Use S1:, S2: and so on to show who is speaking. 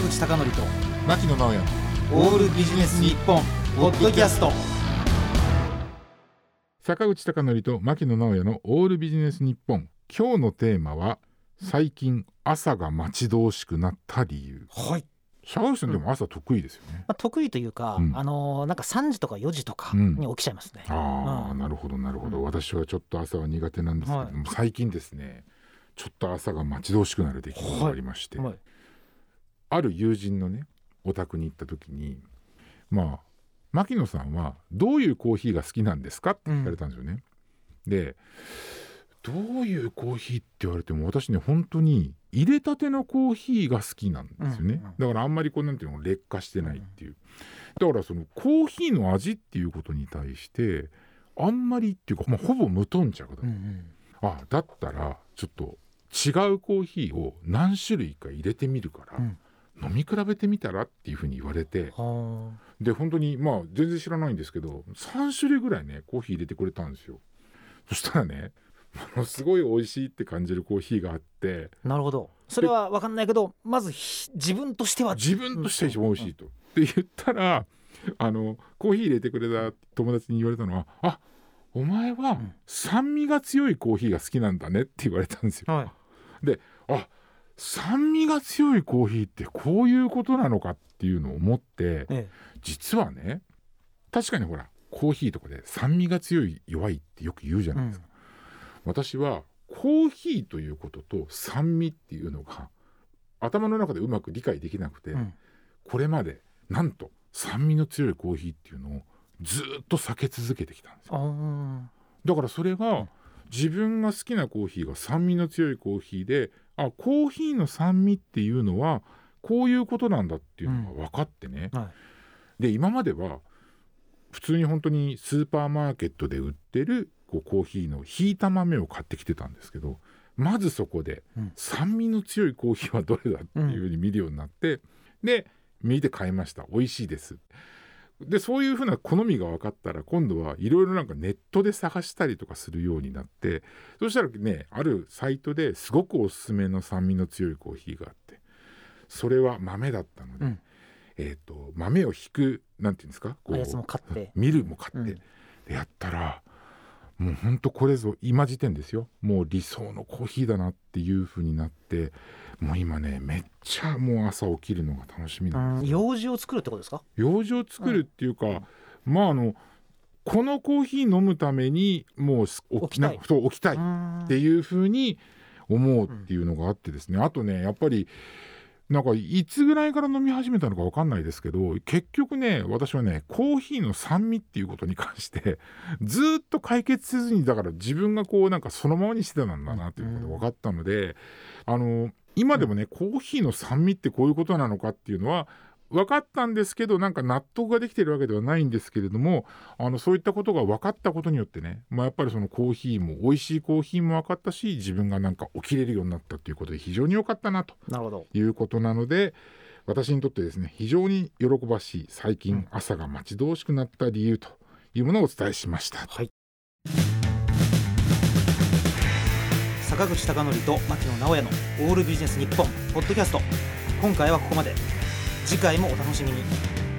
S1: 坂口孝則と
S2: 牧野直哉。
S1: オールビジネス日本ポッドキャスト。
S2: 坂口孝則と牧野直哉のオールビジネス日本。今日のテーマは最近朝が待ち遠しくなった理由。
S1: はい、
S2: 坂口さんでも朝得意ですよね、
S3: まあ、得意というか、
S2: うん。
S3: あのーなんか3時とか4時とか
S2: うん。
S3: に起きちゃいますね。
S2: ああ、
S3: うん。
S2: なるほどなるほど、
S3: うん。
S2: 私はちょっと朝は苦手なんですけども、最近ですねちょっと朝が待ち遠しくなる出来事がありまして、
S3: はい
S2: ある友人のねお宅に行った時にまあ牧野さんはどういうコーヒーが好きなんですかって聞かれたんですよね。でどういうコーヒーって言われても私ね本当に入れたてのコーヒーが好きなんですよね、
S3: うんうん
S2: だからあんまりこうなんていうの劣化してないっていう。だからそのコーヒーの味っていうことに対してあんまりっていうか、まあ、ほぼ無頓着だ、
S3: うんうん。
S2: あだったらちょっと違うコーヒーを何種類か入れてみるから、
S3: うん
S2: 飲み比べてみたらっていうふうに言われて
S3: は
S2: で本当にまあ全然知らないんですけど3種類ぐらいねコーヒー入れてくれたんですよ。そしたらねものすごい美味しいって感じるコーヒーがあって
S3: あなるほど。それは分かんないけどまずひ自分としては。
S2: 自分としては一番美味しいと。って言ったらあのコーヒー入れてくれた友達に言われたのは「あお前は
S3: ん。
S2: 酸味が強いコーヒーが好きなんだね」って言われたんですよ。
S3: はい。
S2: あ酸味が強いコーヒーってこういうことなのかっていうのを思って
S3: え
S2: 実はね確かにほらコーヒーとかで酸味が強い弱いってよく言うじゃ
S3: え
S2: ないですか、私はコーヒーということと酸味っていうのが頭の中でうまく理解できなくて、
S3: うん。
S2: これまでなんと酸味の強いコーヒーっていうのをずーっと避け続けてきたんですよ。だからそれが自分が好きなコーヒーが酸味の強いコーヒーであコーヒーの酸味っていうのはこういうことなんだっていうのが分かってね、
S3: は
S2: で今までは普通に本当にスーパーマーケットで売ってるこうコーヒーのひいた豆を買ってきてたんですけどまずそこで
S3: うん。
S2: 酸味の強いコーヒーはどれだっていうふうに見るようになって、で見て買いました。美味しいですでそういうふうな好みが分かったら今度はいろいろなんかネットで探したりとかするようになってそしたらねあるサイトですごくおすすめの酸味の強いコーヒーがあってそれは豆だったので、
S3: うん。
S2: えー、と豆を引くなんていうんですか？こ
S3: あやつも買って。
S2: ミルも買って、
S3: うん。
S2: でやったらもうほんとこれぞ今時点ですよ。もう理想のコーヒーだなっていう風になってもう今ねめっちゃもう朝起きるのが楽しみなん
S3: うん
S2: ですよ。
S3: 用事を作るってことですか？
S2: 用事を作るっていうか、まああのこのコーヒー飲むためにもうす起
S3: 起きたい。
S2: な起きたいっ
S3: うん
S2: ていう風に思うっていうのがあってですね、あとねやっぱりなんかいつぐらいから飲み始めたのかわかんないですけど結局ね私はねコーヒーの酸味っていうことに関して ずーっと解決せずにだから自分がこうなんかそのままにしてたんだなっていうことが分かったので、あの今でもね、コーヒーの酸味ってこういうことなのかっていうのは分かったんですけどなんか納得ができてるわけではないんですけれどもあのそういったことが分かったことによってね、まあ、やっぱりそのコーヒーも美味しいコーヒーも分かったし自分がなんか起きれるようになったということで非常に良かったなということなので私にとってですね非常に喜ばしい最近朝が待ち遠しくなった理由というものをお伝えしました。
S3: はい。
S1: 坂口孝則と牧野直哉のオールビジネス日本ポッドキャスト。今回はここまで次回もお楽しみに。